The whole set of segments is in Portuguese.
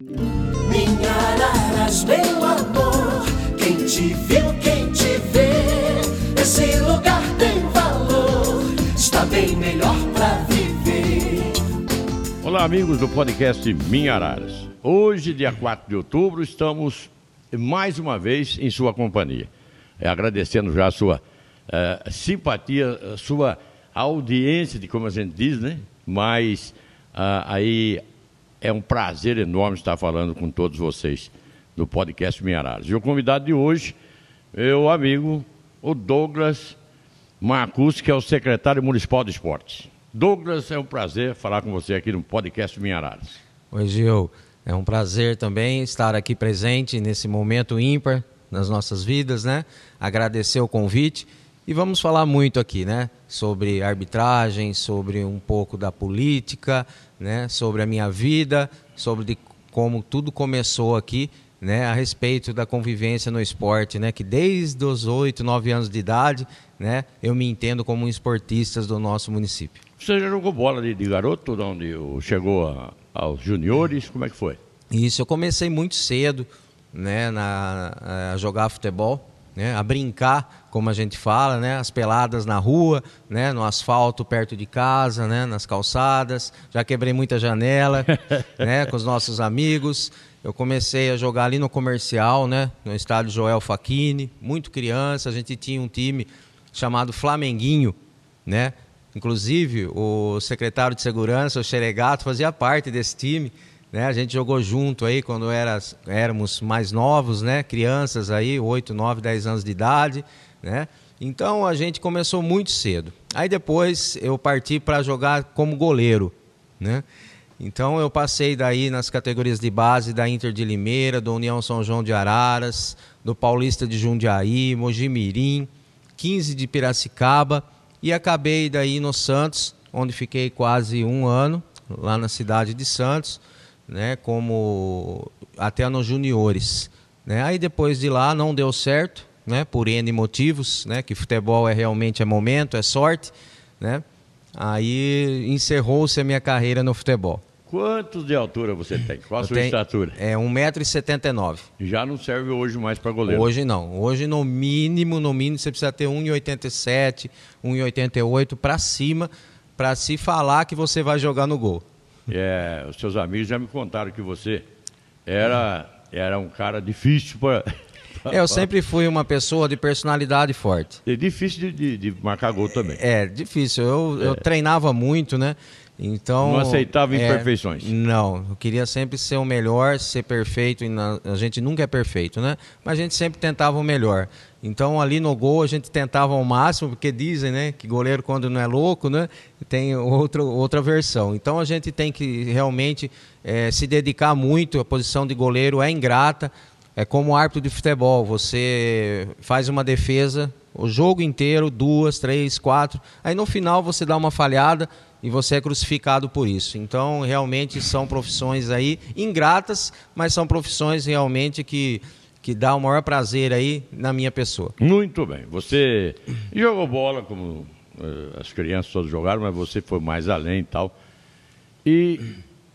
Minha Araras, meu amor, quem te viu, quem te vê, esse lugar tem valor, está bem melhor pra viver. Olá, amigos do podcast Minha Araras. Hoje, dia 4 de outubro, estamos mais uma vez em sua companhia. É, agradecendo já a sua eh, simpatia, a sua audiência, de como a gente diz, né? Mas ah, aí é um prazer enorme estar falando com todos vocês do podcast Minha. E o convidado de hoje, meu amigo, o Douglas Marcus, que é o secretário municipal de esportes. Douglas, é um prazer falar com você aqui no podcast Minha. Oi, Gil. É um prazer também estar aqui presente nesse momento ímpar nas nossas vidas, né? Agradecer o convite e vamos falar muito aqui, né? Sobre arbitragem, sobre um pouco da política, né? Sobre a minha vida, sobre de como tudo começou aqui, né? A respeito da convivência no esporte, né? Que desde os oito, nove anos de idade, né? Eu me entendo como um esportista do nosso município. Você já jogou bola de, de garoto, de onde chegou a, aos juniores? Como é que foi? Isso, eu comecei muito cedo, né? Na, a jogar futebol, né? A brincar, como a gente fala, né? As peladas na rua, né? No asfalto perto de casa, né? Nas calçadas. Já quebrei muita janela, né? Com os nossos amigos. Eu comecei a jogar ali no comercial, né? No estádio Joel Facchini, muito criança. A gente tinha um time chamado Flamenguinho, né? Inclusive, o secretário de segurança, o Xeregato, fazia parte desse time. Né? A gente jogou junto aí quando era, éramos mais novos, né? Crianças aí, 8, 9, 10 anos de idade, né? Então a gente começou muito cedo. Aí depois eu parti para jogar como goleiro, né? Então eu passei daí nas categorias de base da Inter de Limeira, do União São João de Araras, do Paulista de Jundiaí, Mojimirim, 15 de Piracicaba e acabei daí no Santos, onde fiquei quase um ano, lá na cidade de Santos, né, como até nos juniores. Né? Aí depois de lá não deu certo, né, por N motivos, né, que futebol é realmente é momento, é sorte, né? Aí encerrou-se a minha carreira no futebol. Quantos de altura você tem? Qual a sua tenho- estatura? É 1,79m. Já não serve hoje mais para goleiro. Hoje não. Hoje no mínimo, no mínimo você precisa ter 1,87, 1,88 para cima para se falar que você vai jogar no gol. É, os seus amigos já me contaram que você era, era um cara difícil para. Eu sempre fui uma pessoa de personalidade forte. É difícil de, de- de marcar gol também. É difícil. Eu, eu treinava muito, né? Então. Não aceitava é, imperfeições. Não. Eu queria sempre ser o melhor, ser perfeito. e na- a gente nunca é perfeito, né? Mas a gente sempre tentava o melhor. Então ali no gol a gente tentava ao máximo, porque dizem, né, que goleiro quando não é louco, né, tem outro, outra versão. Então a gente tem que realmente eh, se dedicar muito. A posição de goleiro é ingrata. É como árbitro de futebol, você faz uma defesa o jogo inteiro, duas, três, quatro. Aí no final você dá uma falhada e você é crucificado por isso. Então, realmente são profissões aí ingratas, mas são profissões realmente que, que dá o maior prazer aí na minha pessoa. Muito bem. Você jogou bola como eh, as crianças todas jogaram, mas você foi mais além e tal. E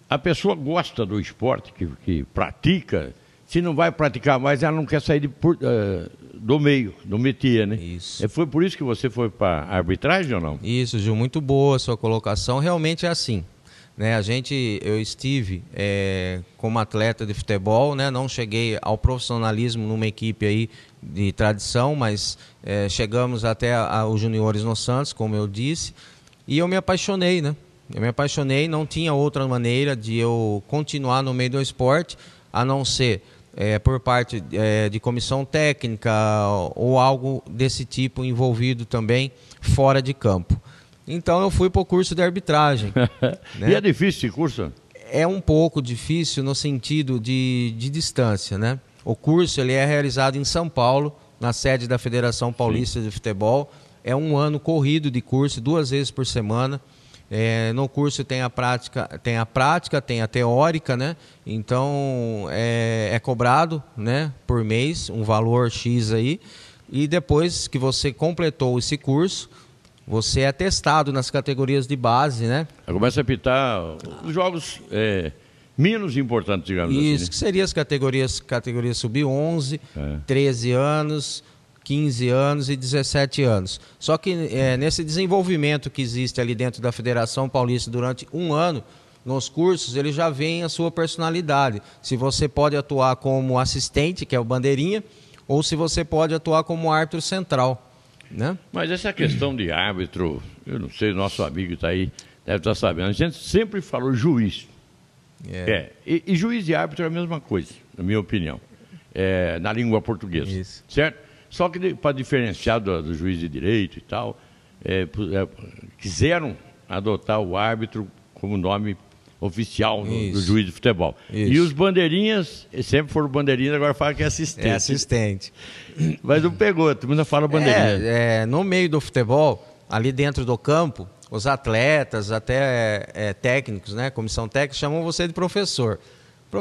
a pessoa gosta do esporte, que, que pratica. Se não vai praticar mais, ela não quer sair de por- eh, do meio, do métier, né? Isso. E foi por isso que você foi para arbitragem ou não? Isso, Gil, muito boa a sua colocação. Realmente é assim. Né, a gente, eu estive eh, como atleta de futebol, né, não cheguei ao profissionalismo numa equipe aí de tradição, mas eh, chegamos até a- a- os juniores no Santos, como eu disse, e eu me apaixonei, né? Eu me apaixonei, não tinha outra maneira de eu continuar no meio do esporte, a não ser eh, por parte eh, de comissão técnica ou algo desse tipo envolvido também fora de campo. Então eu fui para o curso de arbitragem. né? E é difícil esse curso? É um pouco difícil no sentido de, de distância, né? O curso ele é realizado em São Paulo, na sede da Federação Paulista de Futebol. É um ano corrido de curso, duas vezes por semana. É, no curso tem a prática, tem a prática, tem a teórica, né? Então é, é cobrado, né, por mês um valor x aí. E depois que você completou esse curso, você é testado nas categorias de base, né? Começa a apitar os jogos é, menos importantes, digamos Isso, assim. que seria as categorias, categorias sub-11, É. 13 anos, 15 anos e 17 anos. Só que é, nesse desenvolvimento que existe ali dentro da Federação Paulista durante um ano, nos cursos, ele já vem a sua personalidade. Se você pode atuar como assistente, que é o bandeirinha, ou se você pode atuar como árbitro central. Né? Mas essa questão de árbitro, eu não sei, o nosso amigo está aí, deve estar sabendo. A gente sempre falou juiz. É. E, e juiz e árbitro é a mesma coisa, na minha opinião, é, na língua portuguesa. Isso. Certo? Só que para diferenciar do, do juiz de direito e tal, é, é, quiseram adotar o árbitro como nome oficial do, do juiz de futebol. Isso. E os bandeirinhas, sempre foram bandeirinhas, agora fala que é assistente. É assistente. Mas não pegou, todo mundo fala bandeirinha. É, é, no meio do futebol, ali dentro do campo, os atletas, até é, técnicos, né, comissão técnica, chamam você de professor.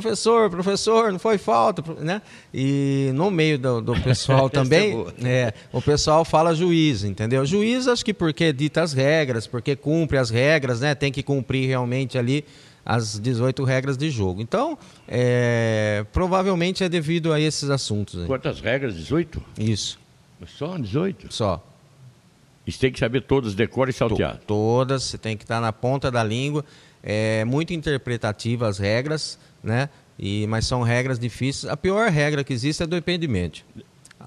Professor, professor, não foi falta, né? E no meio do, do pessoal é também, é, o pessoal fala juiz, entendeu? Juiz, acho que porque dita as regras, porque cumpre as regras, né? Tem que cumprir realmente ali as 18 regras de jogo. Então, é, provavelmente é devido a esses assuntos. aí. Quantas regras? 18? Isso, Só 18? só. Isso tem que saber todas, decora e saltear. To- Todas, você tem que estar na ponta da língua. É muito interpretativa as regras, né? E, mas são regras difíceis. A pior regra que existe é do impedimento.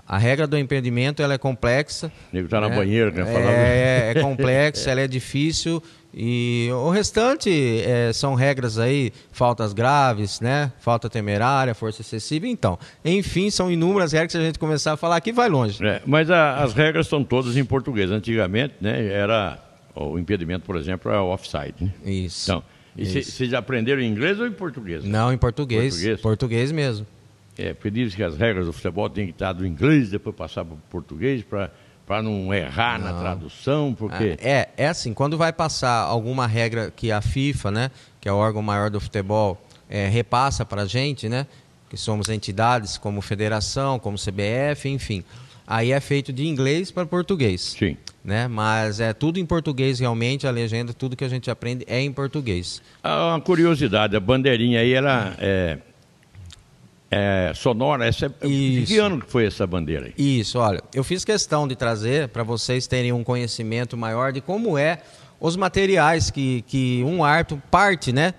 A regra do impedimento ela é complexa. Nego tá na né? banheira, né? Falava- É, é complexa, ela é difícil. E o restante é, são regras aí, faltas graves, né? Falta temerária, força excessiva. Então, enfim, são inúmeras regras que se a gente começar a falar aqui vai longe. É, mas a- as regras estão todas em português. Antigamente, né, era o impedimento, por exemplo, é o offside. Né? Isso. Então, e vocês aprenderam em inglês ou em português? Não, em português. Português? Português mesmo. É, porque dizem que as regras do futebol têm que estar do inglês, depois passar para o português, para não errar na tradução, porque... Ah, É, é assim, quando vai passar alguma regra que a FIFA, né, que é o órgão maior do futebol, é, repassa para a gente, né, que somos entidades como federação, como CBF, enfim, aí é feito de inglês para português. Sim. Né? Mas é tudo em português realmente, a legenda, tudo que a gente aprende é em português. Ah, Uma curiosidade, a bandeirinha aí, ela é, é sonora. Essa, é- de que Isso. ano que foi essa bandeira aí? Isso, olha, eu fiz questão de trazer para vocês terem um conhecimento maior de como é os materiais que, que um árbitro parte, né?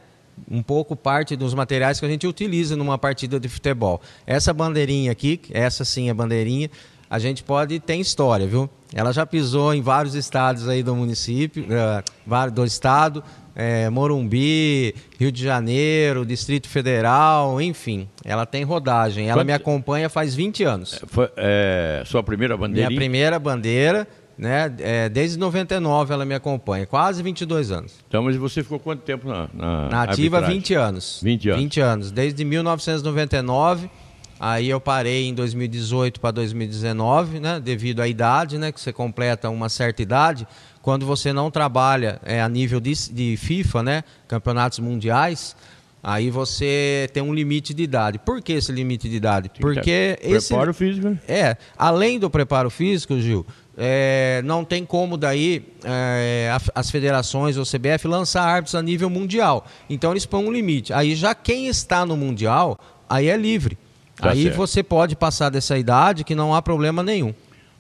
Um pouco parte dos materiais que a gente utiliza numa partida de futebol. Essa bandeirinha aqui, essa sim é bandeirinha, a gente pode tem história, viu? Ela já pisou em vários estados aí do município, eh, do estado, eh, Morumbi, Rio de Janeiro, Distrito Federal, enfim. Ela tem rodagem. Ela Quanto- me acompanha faz 20 anos. Foi é, sua primeira bandeirinha? Minha primeira bandeira, né? é, desde 99 ela me acompanha, quase 22 anos. Então, mas você ficou quanto tempo na, na, Na ativa, arbitragem? 20 anos. 20 anos. 20 anos. Desde 1999. Aí eu parei em 2018 para 2019, né? Devido à idade, né? Que você completa uma certa idade. Quando você não trabalha é, a nível de, de FIFA, né? Campeonatos mundiais, aí você tem um limite de idade. Por que esse limite de idade? Porque esse Preparo físico, né? é, além do preparo físico, Gil, é, não tem como daí é, as federações ou CBF lançar árbitros a nível mundial. Então eles põem um limite. Aí já quem está no mundial, aí é livre. Tá aí certo. você pode passar dessa idade que não há problema nenhum.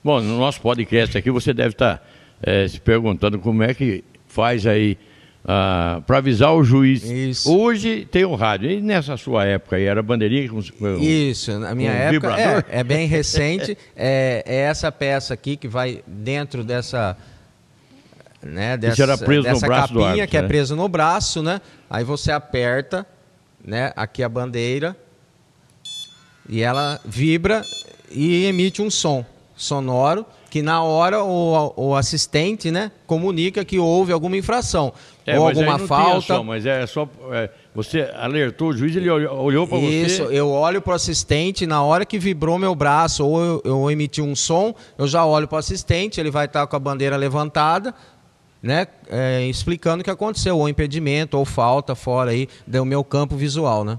Bom, no nosso podcast aqui você deve estar eh, se perguntando como é que faz aí para avisar o juiz. Isso. Hoje tem o rádio. E nessa sua época aí era bandeirinha com, com- Isso, na minha época vibrador? é, é bem recente. é, é essa peça aqui que vai dentro dessa. Né, dessa, era preso no dessa braço do capinha árbitro, que é né? preso no braço, né? Aí você aperta, né? Aqui a bandeira e ela vibra e emite um som sonoro que na hora o, o assistente, né, comunica que houve alguma infração É, ou alguma falta. som, mas é só. é, você alertou o juiz, ele olhou, olhou para Isso, você. eu olho para o assistente, na hora que vibrou meu braço ou eu, eu emiti um som, eu já olho para o assistente, ele vai estar com a bandeira levantada, né, é, explicando o que aconteceu, ou impedimento, ou falta fora aí do meu campo visual, né?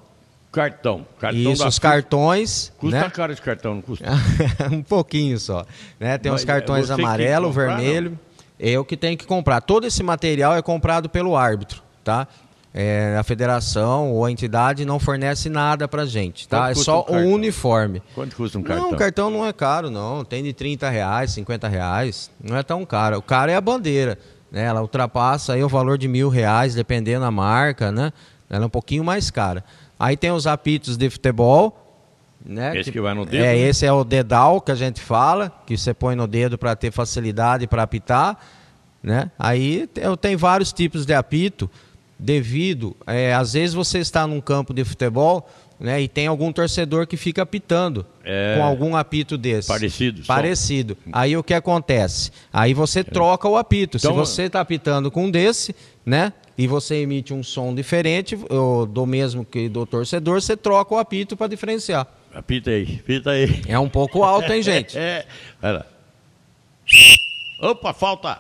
Cartão. cartão Isso, os cartões, Custa né? caro esse cartão, não custa? um pouquinho só, né? Tem Mas os é cartões amarelo, comprar, vermelho, eu que tenho que comprar. Todo esse material é comprado pelo árbitro, tá? é, a federação ou a entidade não fornece nada pra gente, tá? Quanto É só um o uniforme. Quanto custa um Não, cartão? o cartão não é caro, não. Tem de 30 reais, 50 reais. Não é tão caro. O caro é a bandeira. Né? Ela ultrapassa aí o valor de mil reais, dependendo da marca, né? Ela é um pouquinho mais cara. Aí tem os apitos de futebol. Né? Esse que vai no dedo, É, né? esse é o dedal que a gente fala, que você põe no dedo para ter facilidade para apitar. Né? Aí te- eu tenho vários tipos de apito, devido, é, às vezes você está num campo de futebol né, e tem algum torcedor que fica apitando É. com algum apito desse. Parecido, só. Parecido. Aí o que acontece? Aí você troca o apito. Então- Se você está apitando com um desse, né? E você emite um som diferente, do mesmo que do torcedor, você troca o apito para diferenciar. Apita aí, apita aí. É um pouco alto, hein, gente? É. Vai lá. Opa, falta!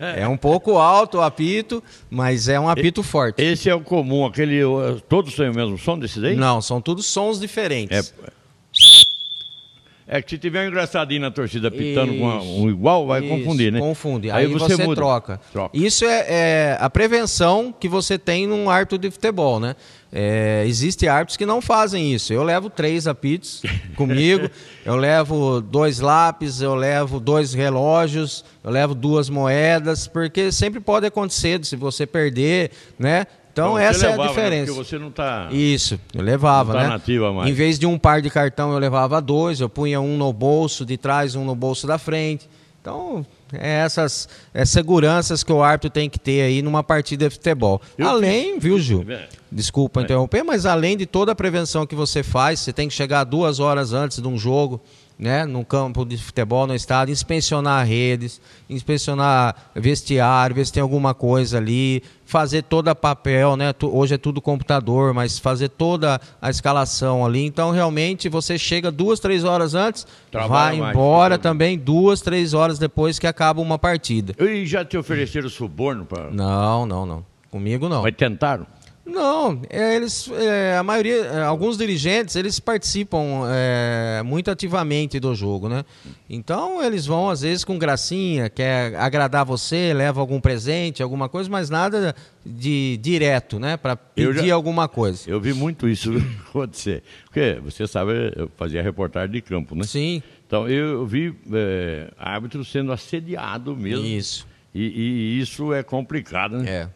É um pouco alto o apito, mas é um apito forte. Esse é o comum, aquele. Todos têm o mesmo som desse daí? Não, são todos sons diferentes. é que se tiver um engraçadinho na torcida pitando com Isso. um igual, vai Isso, confundir, né? Confunde. Aí, você, muda. troca. Troca. Isso é, é a prevenção que você tem num árbitro de futebol, né? É, Existem árbitros que não fazem isso. Eu levo três apitos comigo, eu levo dois lápis, eu levo dois relógios, eu levo duas moedas, porque sempre pode acontecer se você perder, né? Então, você essa é levava, a né? diferença. Porque você não tá. Isso, eu levava, tá né? nativa mais. Em vez de um par de cartão, eu levava dois, eu punha um no bolso de trás, um no bolso da frente. Então, é essas é seguranças que o árbitro tem que ter aí numa partida de futebol. Eu além, viu, Gil? É. Desculpa interromper, mas além de toda a prevenção que você faz, você tem que chegar duas horas antes de um jogo, né, no campo de futebol, no estádio, inspecionar redes, inspecionar vestiário, ver se tem alguma coisa ali, fazer toda a papel, né? Hoje é tudo computador, mas fazer toda a escalação ali. Então, realmente, você chega duas, três horas antes, Trabalha vai mais, embora fica- também duas, três horas depois que acaba uma partida. E já te ofereceram suborno para. Não, não, não. Comigo não. Mas tentaram? Não, é, eles, é, a maioria, é, alguns dirigentes, eles participam é, muito ativamente do jogo, né? Então eles vão às vezes com gracinha, quer agradar você, leva algum presente, alguma coisa, mas nada de direto, né? Para pedir já- alguma coisa. Eu vi muito isso acontecer. Porque você sabe, eu fazia reportagem de campo, né? Sim, Então eu vi é, árbitro sendo assediado mesmo. isso. E, e isso é complicado, né? É.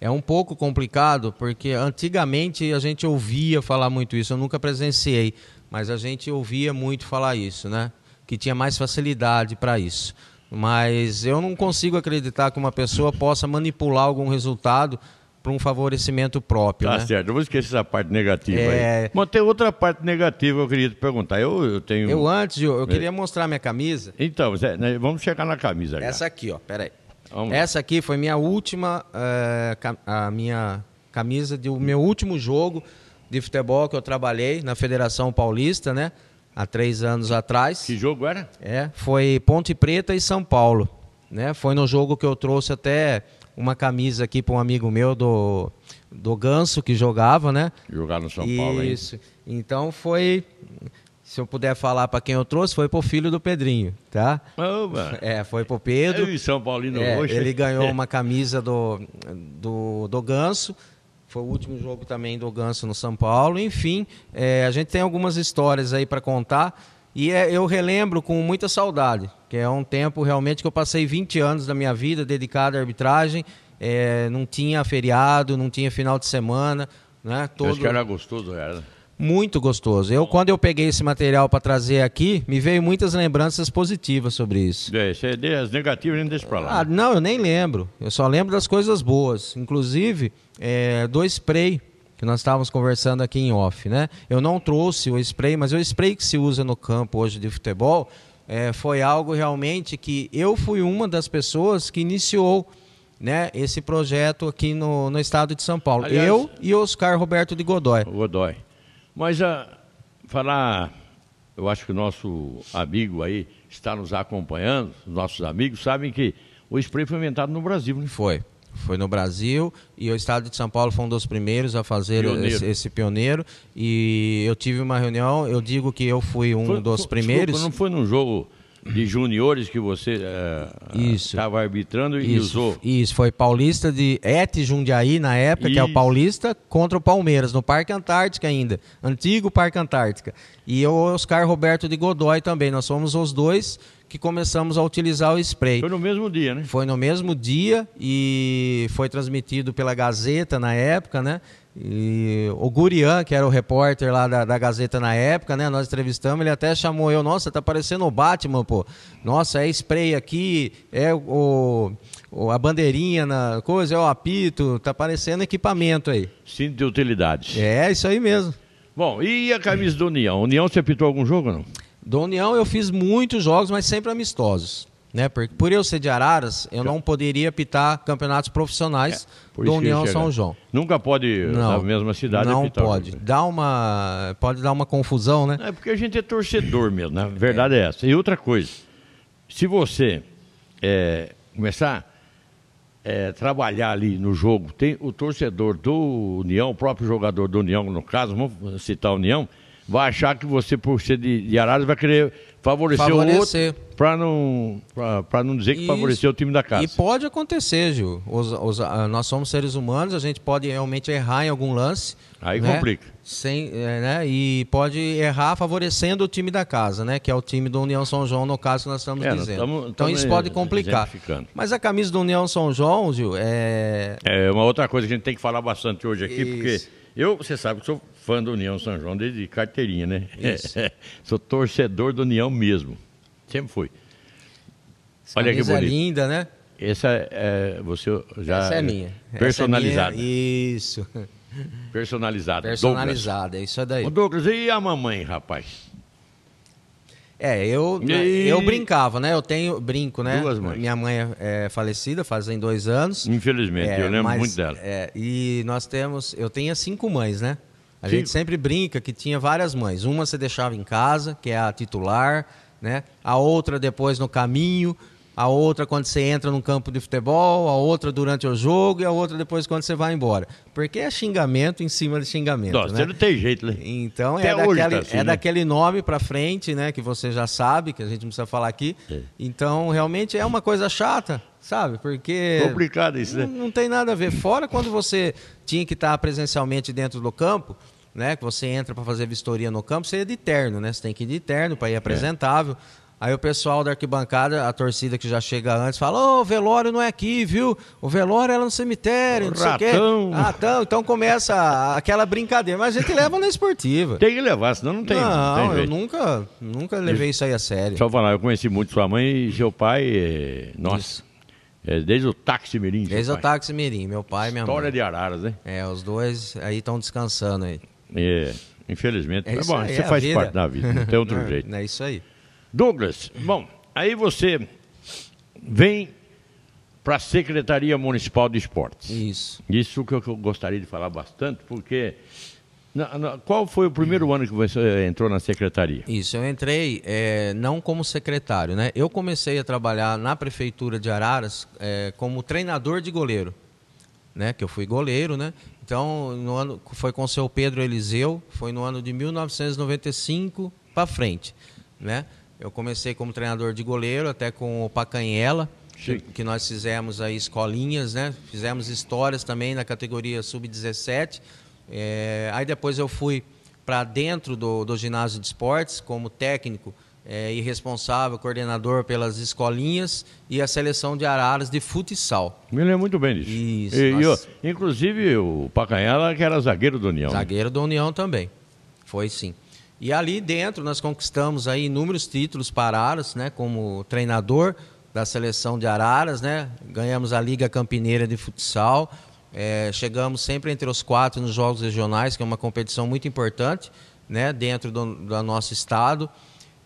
É um pouco complicado porque antigamente a gente ouvia falar muito isso. Eu nunca presenciei, mas a gente ouvia muito falar isso, né? Que tinha mais facilidade para isso. Mas eu não consigo acreditar que uma pessoa possa manipular algum resultado para um favorecimento próprio, Tá né? certo, eu vou esquecer essa parte negativa É. aí. Mas tem outra parte negativa que eu queria te perguntar. Eu, eu tenho. Eu antes, Gil, eu queria mostrar minha camisa. Então, né, vamos checar na camisa já. Essa aqui, ó, peraí. Vamos. Essa aqui foi minha última, ca- a minha camisa do meu último jogo de futebol que eu trabalhei na Federação Paulista, né? Há três anos atrás. Que jogo era? É, foi Ponte Preta e São Paulo, né? Foi no jogo que eu trouxe até uma camisa aqui para um amigo meu do, do Ganso que jogava, né? Jogar no São Paulo, hein? Isso. Então foi, se eu puder falar para quem eu trouxe, foi pro filho do Pedrinho, tá? Oba. É, foi pro Pedro. Eu e São Paulino É, hoje. ele ganhou uma camisa do, do, do Ganso. Foi o último jogo também do Ganso no São Paulo. Enfim, é, a gente tem algumas histórias aí para contar. E é, eu relembro com muita saudade, que é um tempo realmente que eu passei 20 anos da minha vida dedicado à arbitragem. É, não tinha feriado, não tinha final de semana. Né? Acho Todo, que era gostoso, era. Muito gostoso. Eu, quando eu peguei esse material para trazer aqui, me veio muitas lembranças positivas sobre isso. É, de- as negativas a gente deixa pra lá. Ah, não, eu nem lembro. Eu só lembro das coisas boas. Inclusive, é, do spray que nós estávamos conversando aqui em off, né? Eu não trouxe o spray, mas o spray que se usa no campo hoje de futebol é, foi algo realmente que eu fui uma das pessoas que iniciou né, esse projeto aqui no, no estado de São Paulo. Aliás- eu e Oscar Roberto de Godoy. Godoy. Mas a falar, eu acho que o nosso amigo aí está nos acompanhando, os nossos amigos sabem que o spray foi inventado no Brasil, né? Foi. Foi no Brasil e o estado de São Paulo foi um dos primeiros a fazer Pioneiro. esse, esse pioneiro. E eu tive uma reunião, eu digo que eu fui um Foi- dos primeiros. desculpa, não foi num jogo de juniores que você eh, Isso. estava arbitrando e Isso, usou. isso, foi Paulista de Et Jundiaí na época, que é o Isso. Paulista, contra o Palmeiras, no Parque Antártica ainda. Antigo Parque Antártica. E o Oscar Roberto de Godoy também. Nós fomos os dois que começamos a utilizar o spray. Foi no mesmo dia, né? Foi no mesmo dia e foi transmitido pela Gazeta na época, né? E o Gurian, que era o repórter lá da, da Gazeta na época, né? Nós entrevistamos, ele até chamou eu, nossa, tá parecendo o Batman, pô. Nossa, é spray aqui, é o, o- a bandeirinha na coisa, é o apito, tá parecendo equipamento aí. Cinto de utilidades. É, isso aí mesmo. Bom, e a camisa do União? União você apitou algum jogo ou não? Do União eu fiz muitos jogos, mas sempre amistosos. Né? Por, por eu ser de Araras, eu não poderia apitar campeonatos profissionais É, do União. São João. Nunca pode, na mesma cidade, não apitar o pode. jogo. Dá uma, pode dar uma confusão, né? É porque a gente é torcedor mesmo, na verdade é essa. E outra coisa, se você é, começar a trabalhar ali no jogo, tem o torcedor do União, o próprio jogador do União, no caso, vamos citar a União, vai achar que você, por ser de, de Araras, vai querer favorecer, Favorecer. o outro para não, pra- pra não dizer que Isso. favoreceu o time da casa. E pode acontecer, Gil. Os- os- ah, nós somos seres humanos, a gente pode realmente errar em algum lance. Aí né? complica. Sem, é, né? E pode errar favorecendo o time da casa, né? Que é o time do União São João, no caso que nós estamos É, nós dizendo. tamo- então tamo isso pode complicar. Mas a camisa do União São João, Gil, é. É uma outra coisa que a gente tem que falar bastante hoje aqui, Isso. porque eu, você sabe que sou fã do União São João desde carteirinha, né? Isso. sou torcedor do União mesmo. Sempre fui. Olha que camisa bonito. linda, né? Essa é, você já Essa é minha. Essa é personalizada. minha. Isso. Personalizada. Personalizada, é isso daí. Douglas. Ô, Douglas, e a mamãe, rapaz? É, eu, E- eu brincava, né? Eu tenho brinco, né? Duas mães. Minha mãe é, é falecida, fazem dois anos. Infelizmente, É, eu lembro mas, muito dela. é, e nós temos, eu tenho cinco mães, né? A gente sempre brinca que tinha várias mães. Uma você deixava em casa, que é a titular, né? A outra depois no caminho, a outra quando você entra num campo de futebol, a outra durante o jogo e a outra depois quando você vai embora. Porque é xingamento em cima de xingamento, Nossa, né? você não tem jeito, né? Então Até é, daquele, tá assim, é né? daquele nome pra frente, né? Que você já sabe, que a gente não precisa falar aqui. É. Então, realmente é uma coisa chata, sabe? Porque. Complicado isso, né? Não, não tem nada a ver. Fora quando você tinha que estar presencialmente dentro do campo, né? Que você entra para fazer vistoria no campo, você ia de terno, né? Você tem que ir de terno para ir apresentável. Aí o pessoal da arquibancada, a torcida que já chega antes, fala: Ô, o velório não é aqui, viu? O velório é lá no cemitério, não sei o quê. Ratão. Ratão. Então começa aquela brincadeira. Mas a gente leva na esportiva. Tem que levar, senão não tem. não, tem eu jeito. nunca, nunca levei isso aí a sério. Só falar, eu conheci muito sua mãe e seu pai, é, nossa, Isso. é, desde o táxi mirim. Desde o táxi mirim, meu pai e minha História mãe. de Araras, né? É, os dois aí estão descansando aí. É, infelizmente. É Mas, isso bom, aí, você é faz vida. parte da vida, não tem outro jeito. É isso aí. Douglas, bom, aí você vem para a Secretaria Municipal de Esportes. Isso. Isso que eu, gostaria de falar bastante, porque na- na- qual foi o primeiro ano que você entrou na secretaria? Isso, eu entrei é, não como secretário, né? Eu comecei a trabalhar na prefeitura de Araras é, como treinador de goleiro, né? Que eu fui goleiro, né? Então, no ano foi com o seu Pedro Eliseu, foi no ano de 1995 para frente, né? Eu comecei como treinador de goleiro até com o Pacanhela, que, Sim. que nós fizemos aí escolinhas, né? Fizemos histórias também na categoria sub-17. É, aí depois eu fui para dentro do, do ginásio de esportes como técnico é, e responsável, coordenador pelas escolinhas e a seleção de Araras de futsal. Me lembro muito bem disso. Isso, E- inclusive o Pacanhela, que era zagueiro do União. né? Zagueiro da União também. Foi sim. E ali dentro nós conquistamos aí inúmeros títulos para Araras, né, como treinador da seleção de Araras, né? Ganhamos a Liga Campineira de Futsal. é, chegamos sempre entre os quatro nos Jogos Regionais, que é uma competição muito importante, né, dentro do, do nosso estado.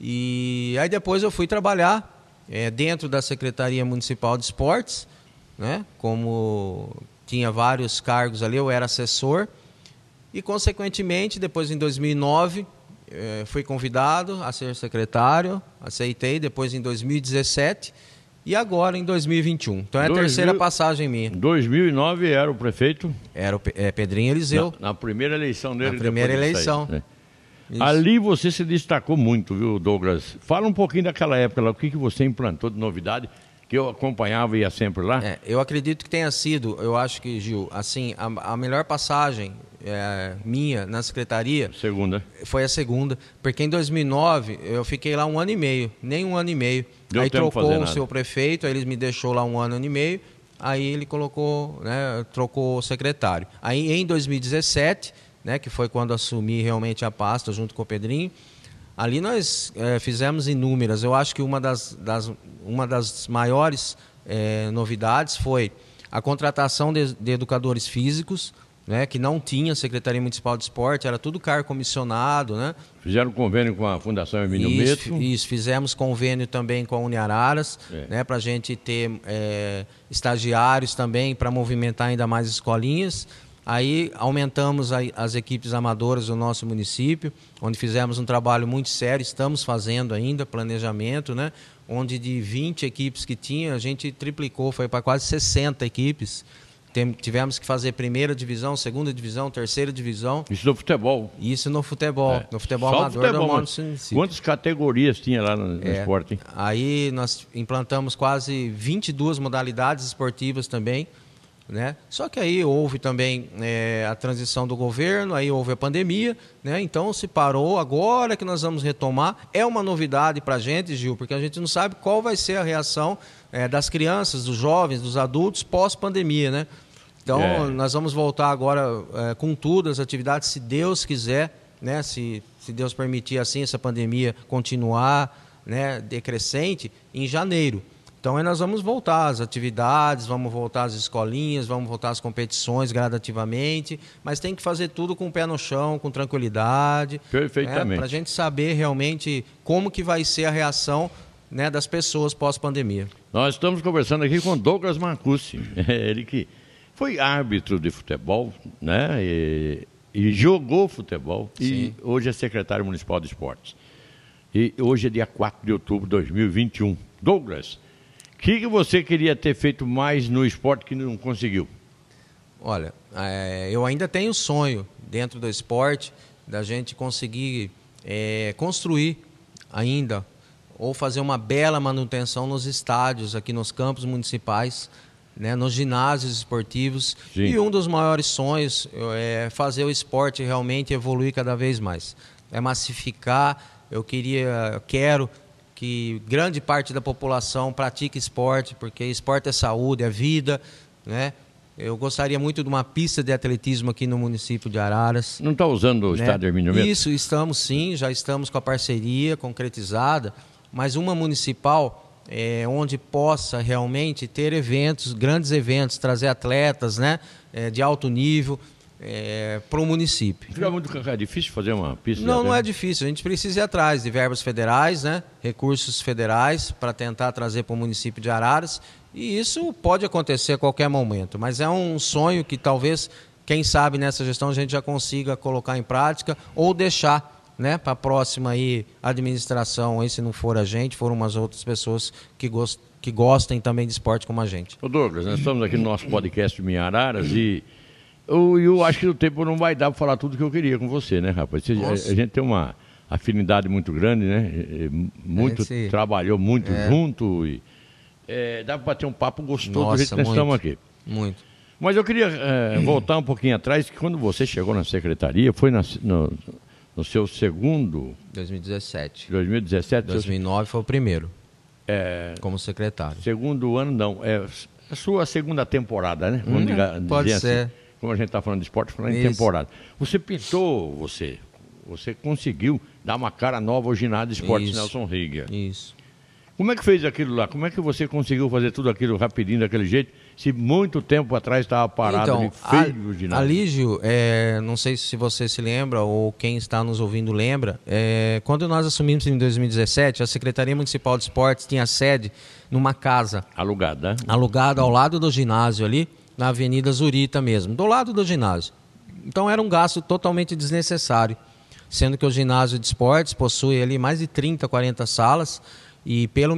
E aí depois eu fui trabalhar é, dentro da Secretaria Municipal de Esportes, né, como tinha vários cargos ali, eu era assessor. E, consequentemente, depois em 2009, eh, fui convidado a ser secretário, aceitei, depois em 2017 e agora em 2021. Então é a 2000 terceira passagem minha. Em 2009 era o prefeito, Era o eh, Pedrinho Eliseu. na, na primeira eleição dele. Na primeira sair, eleição. né? Ali você se destacou muito, viu, Douglas? Fala um pouquinho daquela época lá, o que, que você implantou de novidade, que eu acompanhava e ia sempre lá. É, eu acredito que tenha sido, eu acho que, Gil, assim, a, a melhor passagem é, minha na secretaria. Segunda. Foi a segunda, porque em 2009 eu fiquei lá um ano e meio, nem um ano e meio. Deu aí trocou o seu prefeito, aí ele me deixou lá um ano, e meio. Aí ele colocou, né, trocou o secretário. Aí em 2017, né, que foi quando assumi realmente a pasta junto com o Pedrinho, ali nós é, fizemos inúmeras. Eu acho que uma das, das uma das maiores é, novidades foi a contratação de, de educadores físicos né, que não tinha Secretaria Municipal de Esporte, era tudo cargo comissionado. Né? Fizeram convênio com a Fundação Emílio isso, Metro? Isso, fizemos convênio também com a Uniararas, é. né, para a gente ter é, estagiários também, para movimentar ainda mais escolinhas. Aí aumentamos a, as equipes amadoras do nosso município, onde fizemos um trabalho muito sério, estamos fazendo ainda planejamento, né? onde de 20 equipes que tinha, a gente triplicou, foi para quase 60 equipes. Tem, tivemos que fazer primeira divisão, segunda divisão, terceira divisão. Isso no futebol. Isso no futebol, é. no futebol Só amador futebol. Quantas categorias tinha lá no, no é. esporte? Hein? Aí nós implantamos quase 22 modalidades esportivas também. Né? Só que aí houve também é, a transição do governo, aí houve a pandemia, né? então se parou. Agora que nós vamos retomar, é uma novidade para a gente, Gil, porque a gente não sabe qual vai ser a reação é, das crianças, dos jovens, dos adultos pós-pandemia. Né? Então, é. nós vamos voltar agora é, com tudo as atividades, se Deus quiser, né? se, se Deus permitir assim essa pandemia continuar né? decrescente, em janeiro. Então, aí nós vamos voltar às atividades, vamos voltar às escolinhas, vamos voltar às competições gradativamente, mas tem que fazer tudo com o pé no chão, com tranquilidade. Perfeitamente. Né? Para a gente saber realmente como que vai ser a reação né, das pessoas pós-pandemia. Nós estamos conversando aqui com Douglas Marcucci, ele que foi árbitro de futebol, né? E, e jogou futebol Sim. e hoje é secretário municipal de esportes. E hoje é dia 4 de outubro de 2021. Douglas, o que, que você queria ter feito mais no esporte que não conseguiu? Olha, é, eu ainda tenho sonho dentro do esporte da gente conseguir é, construir ainda ou fazer uma bela manutenção nos estádios aqui nos campos municipais né, nos ginásios esportivos. Sim. E um dos maiores sonhos é fazer o esporte realmente evoluir cada vez mais. É massificar. Eu queria, quero que grande parte da população pratique esporte, porque esporte é saúde, é vida, né? Eu gostaria muito de uma pista de atletismo aqui no município de Araras. Não está usando o né? estádio Hermínio? Isso, estamos sim, já estamos com a parceria concretizada, mas uma municipal é, onde possa realmente ter eventos, grandes eventos, trazer atletas né, é, de alto nível é, para o município. Fica muito é difícil fazer uma pista? Não, não é difícil. A gente precisa ir atrás de verbas federais, né, recursos federais para tentar trazer para o município de Araras. E isso pode acontecer a qualquer momento, mas é um sonho que talvez, quem sabe nessa gestão a gente já consiga colocar em prática ou deixar né, para a próxima aí administração, aí, se não for a gente, foram umas outras pessoas que, gost, que gostem também de esporte como a gente. Ô Douglas, nós estamos aqui no nosso podcast de Minhararas e eu, eu acho que o tempo não vai dar para falar tudo que eu queria com você, né, rapaz? Você, a, a, gente tem uma afinidade muito grande, né? Muito, Esse... trabalhou muito é. junto e é, dá para bater um papo gostoso Nossa, do jeito que nós estamos aqui. Muito. Mas eu queria é, voltar um pouquinho atrás, que quando você chegou na secretaria, foi na, no, no seu segundo. 2017. 2017? 2009 foi o primeiro. É, como secretário. Segundo ano, não. É a sua segunda temporada, né? Vamos hum, dizer, pode assim, ser. Como a gente está falando de esporte, falando Isso. em temporada. Você pintou, você. Você conseguiu dar uma cara nova ao ginásio de esportes Isso. Nelson Riga. Isso. Como é que fez aquilo lá? Como é que você conseguiu fazer tudo aquilo rapidinho, daquele jeito? Se muito tempo atrás estava parado então, feio o ginásio. Alígio, é, não sei se você se lembra ou quem está nos ouvindo lembra, é, quando nós assumimos em 2017, a Secretaria Municipal de Esportes tinha sede numa casa. Alugada. Alugada ao lado do ginásio ali, na Avenida Zurita mesmo, do lado do ginásio. Então era um gasto totalmente desnecessário, sendo que o ginásio de esportes possui ali mais de 30, 40 salas e pelo,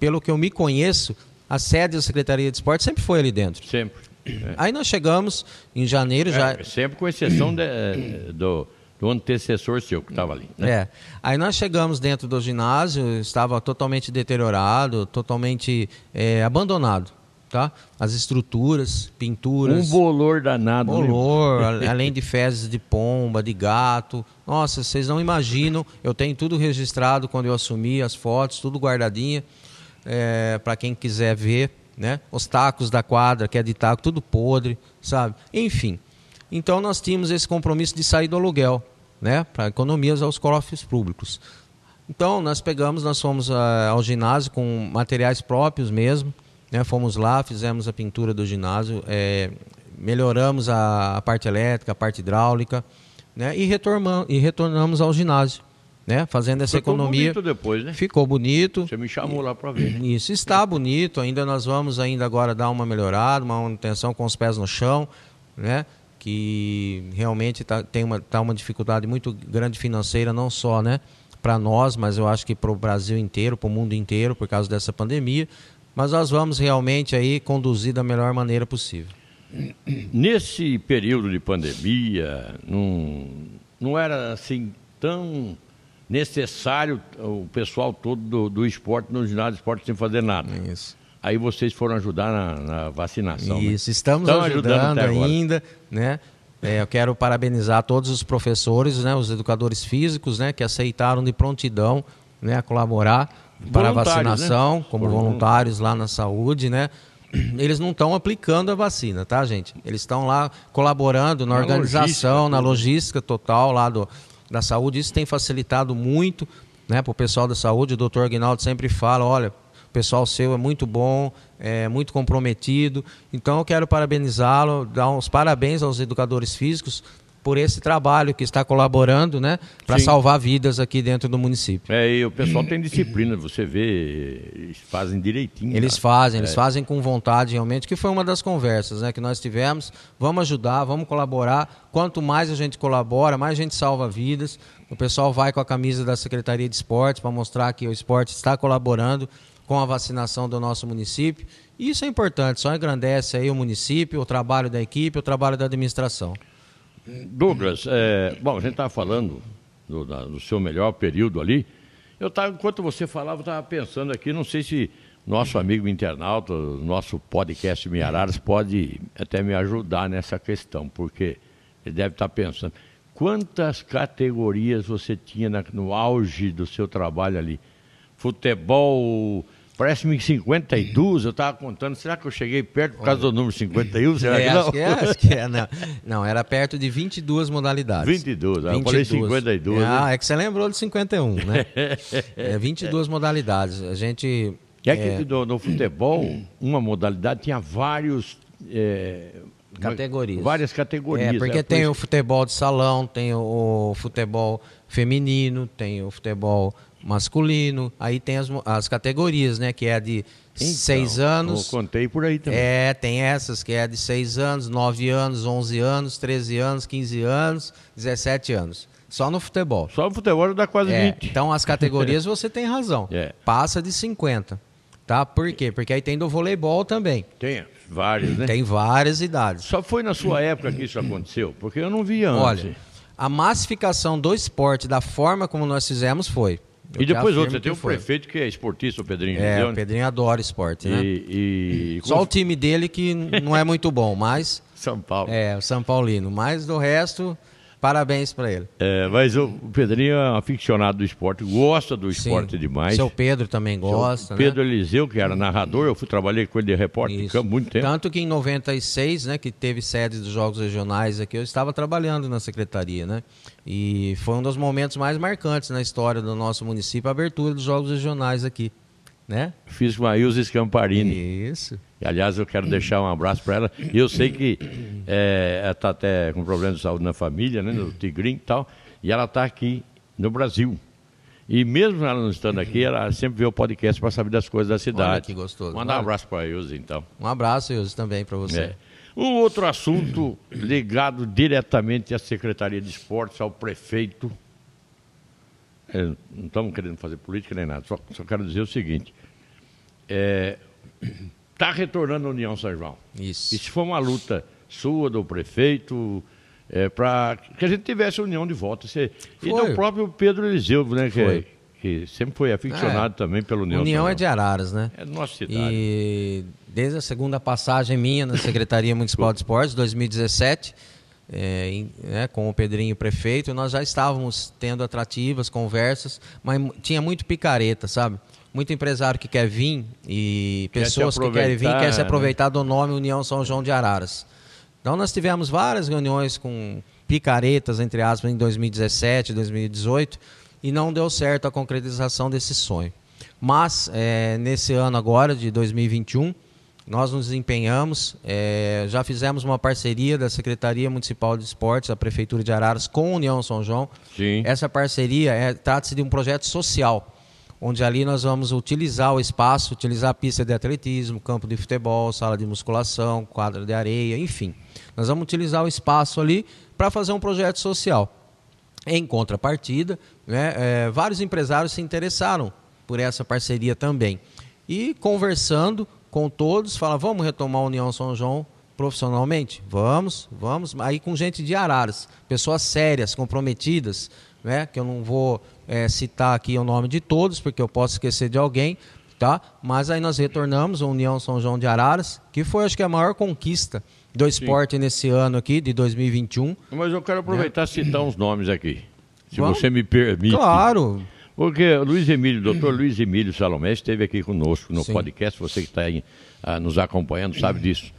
pelo que eu me conheço, a sede da Secretaria de Esporte sempre foi ali dentro. Sempre. É. Aí nós chegamos em janeiro é, já. Sempre com exceção de, do, do antecessor seu que estava ali. Né? É. Aí nós chegamos dentro do ginásio, estava totalmente deteriorado, totalmente é, abandonado. Tá? As estruturas, pinturas. Um bolor danado. né? Bolor, além de fezes de pomba, de gato. Nossa, vocês não imaginam. Eu tenho tudo registrado quando eu assumi, as fotos, tudo guardadinha. É, para quem quiser ver, né? Os tacos da quadra, que é de taco, tudo podre, sabe? Enfim. Então nós tínhamos esse compromisso de sair do aluguel, né? Para economias aos cofres públicos. Então nós pegamos, nós fomos uh, ao ginásio com materiais próprios mesmo, né? Fomos lá, fizemos a pintura do ginásio, é, melhoramos a, a, parte elétrica, a parte hidráulica, né? E, e retornamos ao ginásio. Né? Fazendo essa Ficou economia. Ficou bonito depois, né? Ficou bonito. Você me chamou lá para ver. Né? Isso está bonito. Ainda nós vamos ainda agora dar uma melhorada, uma manutenção com os pés no chão, né? Que realmente tá, tem uma, tá uma dificuldade muito grande financeira, não só, né? Para nós, mas eu acho que para o Brasil inteiro, para o mundo inteiro, por causa dessa pandemia. Mas nós vamos realmente aí conduzir da melhor maneira possível. Nesse período de pandemia, não, não era assim tão necessário o pessoal todo do, do esporte, no ginásio de esporte, sem fazer nada. Isso. Aí vocês foram ajudar na, na vacinação. Isso, né? estamos Estão ajudando, ajudando ainda, né? É, eu quero parabenizar todos os professores, né, os educadores físicos, né, que aceitaram de prontidão, né, a colaborar para a vacinação, né? como Por voluntários lá na saúde, né? Eles não estão aplicando a vacina, tá, gente? Eles estão lá colaborando na, Na organização, logística, na logística total lá do, da saúde. Isso tem facilitado muito, né, para o pessoal da saúde. O doutor Aguinaldo sempre fala, olha, o pessoal seu é muito bom, é muito comprometido. Então eu quero parabenizá-lo, dar uns parabéns aos educadores físicos por esse trabalho que está colaborando, né, para salvar vidas aqui dentro do município. É, e o pessoal tem disciplina, você vê, eles fazem direitinho. Eles tá? fazem, eles fazem com vontade realmente, que foi uma das conversas né, que nós tivemos. Vamos ajudar, vamos colaborar. Quanto mais a gente colabora, mais a gente salva vidas. O pessoal vai com a camisa da Secretaria de Esportes para mostrar que o esporte está colaborando com a vacinação do nosso município. E isso é importante, só engrandece aí o município, o trabalho da equipe, o trabalho da administração. Douglas, é, bom, a gente estava falando do, da- do seu melhor período ali. Eu tava, enquanto você falava, eu estava pensando aqui, não sei se nosso amigo internauta, nosso podcast Miararas, pode até me ajudar nessa questão, porque ele deve estar pensando. Quantas categorias você tinha na- no auge do seu trabalho ali? Futebol, parece-me 52, eu estava contando. Será que eu cheguei perto por causa do número 51? Será É, que não? acho que é, acho que é, não. Não, era perto de 22 modalidades. 22, ah, eu falei 52, Ah, né? é que você lembrou de 51, né? é 22 modalidades. A gente... É que no, no futebol, uma modalidade tinha vários. é, Categorias. Várias categorias. É, porque é, tem por o futebol de salão, tem o futebol feminino, tem o futebol masculino, aí tem as, as categorias, né? Que é de Então, seis anos. Eu contei por aí também. É, tem essas que é de 6 anos, 9 anos, 11 anos, 13 anos, 15 anos, 17 anos. Só no futebol. Só o futebol dá quase É, 20. então as categorias você tem razão. É. Passa de 50. Tá? Por quê? Porque aí tem do voleibol também. Tem vários, né? Tem várias idades. Só foi na sua época que isso aconteceu? Porque eu não vi antes. Olha, a massificação do esporte da forma como nós fizemos foi. Eu e depois outro, você tem um foi. prefeito que é esportista, o Pedrinho É, o né? Pedrinho adora esporte, né? E, e Só o time dele que não é muito bom, mas São Paulo. é o São Paulino. Mas do resto, parabéns para ele. É, mas o Pedrinho é um aficionado do esporte, gosta do esporte Sim. demais. Seu Pedro também gosta, Seu Pedro né? Eliseu, que era narrador, eu fui trabalhei com ele de repórter de Isso. campo muito tempo. Tanto que em 96, né, que teve sede dos Jogos Regionais aqui, eu estava trabalhando na secretaria, né? E foi um dos momentos mais marcantes na história do nosso município, a abertura dos Jogos Regionais aqui, né? Fiz com a Ilza Scamparini. Isso. E, aliás, eu quero deixar um abraço para ela. E eu sei que é, ela está até com problema de saúde na família, né, no Tigrinho e tal. E ela está aqui no Brasil. E mesmo ela não estando aqui, ela sempre vê o podcast para saber das coisas da cidade. que gostoso. Manda um Olha. abraço para a Ilza, então. Um abraço, Ilse, também para você. É. Um outro assunto ligado diretamente à Secretaria de Esportes, ao prefeito. É, não estamos querendo fazer política nem nada, só, só quero dizer o seguinte. Está retornando a União São João. Isso. Isso foi uma luta sua, do prefeito, é, para que a gente tivesse a união de volta. Você, e do próprio Pedro Eliseu, né? Que, Foi. Que sempre foi aficionado também pelo União. União é de Araras, né? É nossa cidade. E desde a segunda passagem minha na Secretaria Municipal de Esportes, 2017, é, em- né, com o Pedrinho prefeito, nós já estávamos tendo atrativas, conversas, mas tinha muito picareta, sabe? Muito empresário que quer vir e Quer pessoas que querem vir, quer se aproveitar, né? aproveitar do nome União São João de Araras. Então nós tivemos várias reuniões com picaretas, entre aspas, em 2017, 2018, e não deu certo a concretização desse sonho. Mas eh, nesse ano agora, de 2021, nós nos empenhamos, eh, já fizemos uma parceria da Secretaria Municipal de Esportes, da Prefeitura de Araras, com a União São João. Sim. Essa parceria é, trata-se de um projeto social, onde ali nós vamos utilizar o espaço, utilizar a pista de atletismo, campo de futebol, sala de musculação, quadra de areia, enfim. Nós vamos utilizar o espaço ali para fazer um projeto social. Em contrapartida, né, eh, vários empresários se interessaram por essa parceria também. E conversando com todos, fala, vamos retomar a União São João profissionalmente? Vamos, vamos. Aí com gente de Araras, pessoas sérias, comprometidas, né, que eu não vou eh, citar aqui o nome de todos, porque eu posso esquecer de alguém, tá? Mas aí nós retornamos a União São João de Araras, que foi acho que a maior conquista do esporte nesse ano aqui, de 2021. Mas eu quero aproveitar e citar uns nomes aqui. Se Vamos? você me permite. Claro, Porque o Luiz Emílio, doutor Luiz Emílio Salomé, esteve aqui conosco no Sim. podcast, você que está aí ah, nos acompanhando sabe disso.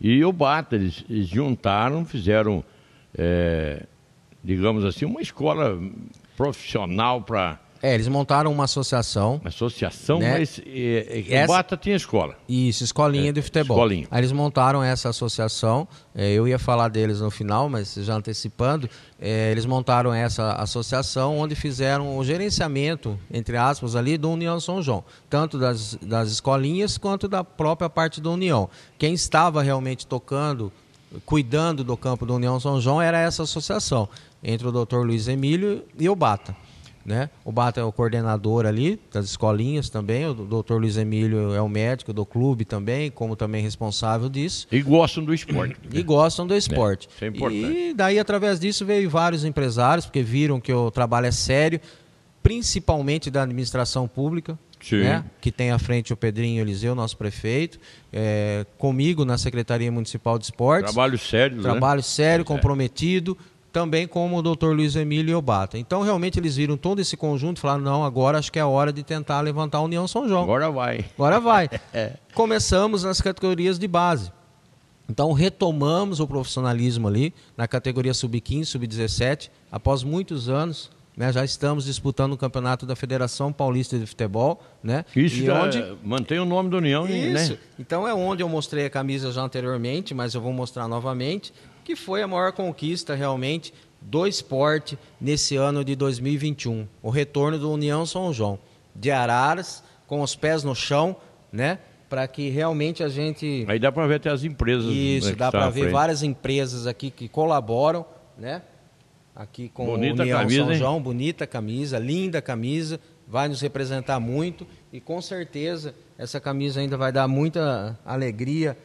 E o Bata, eles, eles juntaram, fizeram, eh, digamos assim, uma escola profissional para É, eles montaram uma associação. associação, Né? mas Essa- o Bata tinha escola. Isso, escolinha de futebol. escolinha. Aí eles montaram essa associação. é, eu ia falar deles no final, mas já antecipando, é, eles montaram essa associação onde fizeram o gerenciamento, entre aspas, ali do União São João, tanto das, das escolinhas quanto da própria parte do União. Quem estava realmente tocando, cuidando do campo do União São João era essa associação, entre o doutor Luiz Emílio e o Bata. Né? O Bata é o coordenador ali das escolinhas também, o doutor Luiz Emílio é o médico do clube também, como também responsável disso. E gostam do esporte. E gostam do esporte. isso é importante. E daí, através disso, veio vários empresários, porque viram que o trabalho é sério, principalmente da administração pública, né? que tem à frente o Pedrinho Eliseu, nosso prefeito, é, comigo na Secretaria Municipal de Esportes. Trabalho sério, né? Trabalho sério, comprometido, também como o doutor Luiz Emílio e Obata. Então, realmente, eles viram todo esse conjunto e falaram, não, agora acho que é hora de tentar levantar a União São João. Agora vai. Agora vai. Começamos nas categorias de base. Então retomamos o profissionalismo ali na categoria sub-15, sub-17, após muitos anos. Né, já estamos disputando o campeonato da Federação Paulista de Futebol, né? Isso e onde mantém o nome da União, isso. né? Então é onde eu mostrei a camisa já anteriormente, mas eu vou mostrar novamente, que foi a maior conquista realmente do esporte nesse ano de 2021. O retorno do União São João, de Araras, com os pés no chão, né? Para que realmente a gente. Aí dá para ver até as empresas. né, Isso, dá para ver várias empresas aqui que colaboram, né? Aqui com Bonita o União camisa, São hein? João, bonita camisa, linda camisa, vai nos representar muito e com certeza essa camisa ainda vai dar muita alegria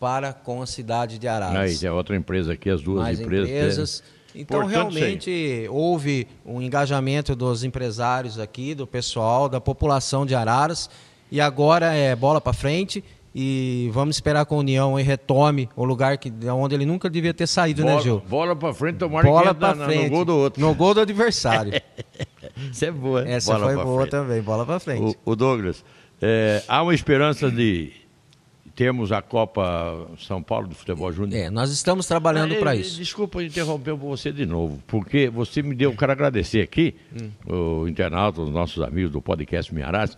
para com a cidade de Aí Araras. tem outra empresa aqui, as duas Mais empresas. empresas. Então, aí. realmente, houve um engajamento dos empresários aqui, do pessoal, da população de Araras. E agora é bola para frente e vamos esperar que a União aí retome o lugar que, onde ele nunca devia ter saído, bola, né, Gil? Bola para frente, tomara Bola que para na- frente. no gol do outro. No gol do adversário. Isso é boa. Essa bola foi pra boa frente. também, bola para frente. O, o Douglas, é, há uma esperança de termos a Copa São Paulo de Futebol Júnior? É, nós estamos trabalhando para isso. Desculpa interromper você de novo, porque você me deu, eu quero agradecer aqui, Hum. o internauta, os nossos amigos do podcast Miarás.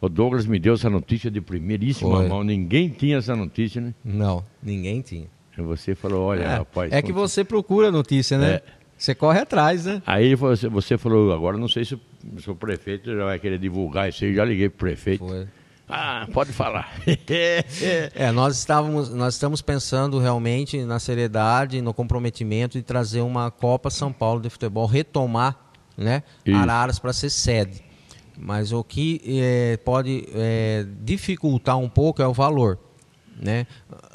O Douglas me deu essa notícia de primeiríssima Foi. mão. Ninguém tinha essa notícia, né? Não, ninguém tinha. E você falou, olha, É, rapaz. é que você procura notícia, né? É. Você corre atrás, né? Aí você, você falou, agora não sei se, o- se o prefeito já vai querer divulgar isso aí. Já liguei pro prefeito. Foi. Ah, pode falar. É, nós estávamos, nós estamos pensando realmente na seriedade, no comprometimento de trazer uma Copa São Paulo de futebol, retomar, né, Isso. Araras para ser sede. Mas o que eh, pode eh, dificultar um pouco é o valor. Né?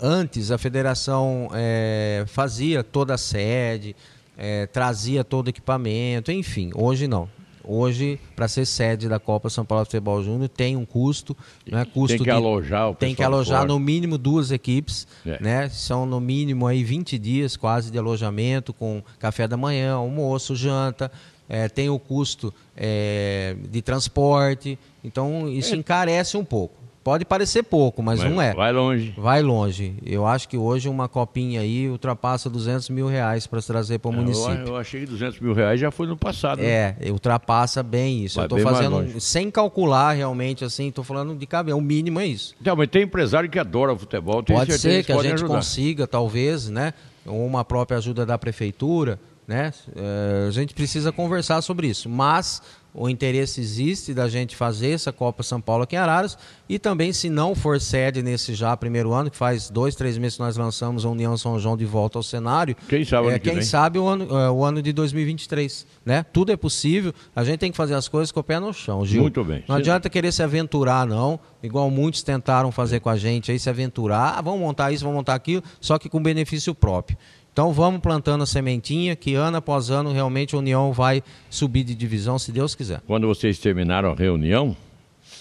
Antes, a federação é, fazia toda a sede, é, trazia todo o equipamento, enfim. Hoje não. Hoje, para ser sede da Copa São Paulo Futebol Júnior, tem um custo. Né? custo tem que de, alojar o Tem que alojar fora. no mínimo duas equipes. É. Né? São no mínimo aí 20 dias quase de alojamento, com café da manhã, almoço, janta. É, tem o custo é, de transporte. Então, isso encarece um pouco. Pode parecer pouco, mas, não é. Vai longe. Vai longe. Eu acho que hoje uma copinha aí ultrapassa 200 mil reais para se trazer para o Eu, município. eu achei que 200 mil reais já foi no passado. né? É, ultrapassa bem isso. Vai eu mais fazendo sem calcular realmente assim, tô falando de cabeça. O mínimo é isso. Então, mas tem empresário que adora futebol. Pode ser que a podem gente ajudar. consiga, talvez, né? Uma própria ajuda da prefeitura, né? Eh, a gente precisa conversar sobre isso. Mas o interesse existe da gente fazer essa Copa São Paulo aqui em Araras e também, se não for sede nesse já primeiro ano, que faz dois, três meses que nós lançamos a União São João de volta ao cenário, Quem sabe é, que quem vem. sabe o ano, é, o ano de 2023, né? Tudo é possível, a gente tem que fazer as coisas com o pé no chão, Gil. Muito bem. Não adianta querer se aventurar, não, igual muitos tentaram fazer com a gente aí, se aventurar, ah, vamos montar isso, vamos montar aquilo, só que com benefício próprio. Então vamos plantando a sementinha, que ano após ano realmente a União vai subir de divisão, se Deus quiser. Quando vocês terminaram a reunião,